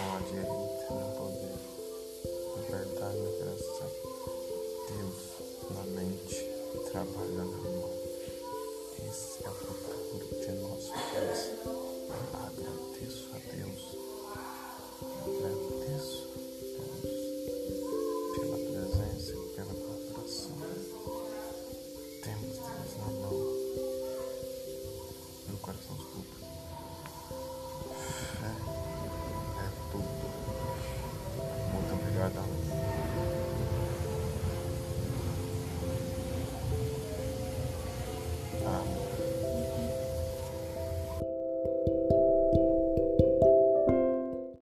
com a direita no poder, verdade, no coração, Deus na mente e trabalho na mão. Esse é o futuro de nosso país. Agradeço a Deus. Agradeço a Deus pela presença e pela colaboração. Temos Deus na mão, no coração.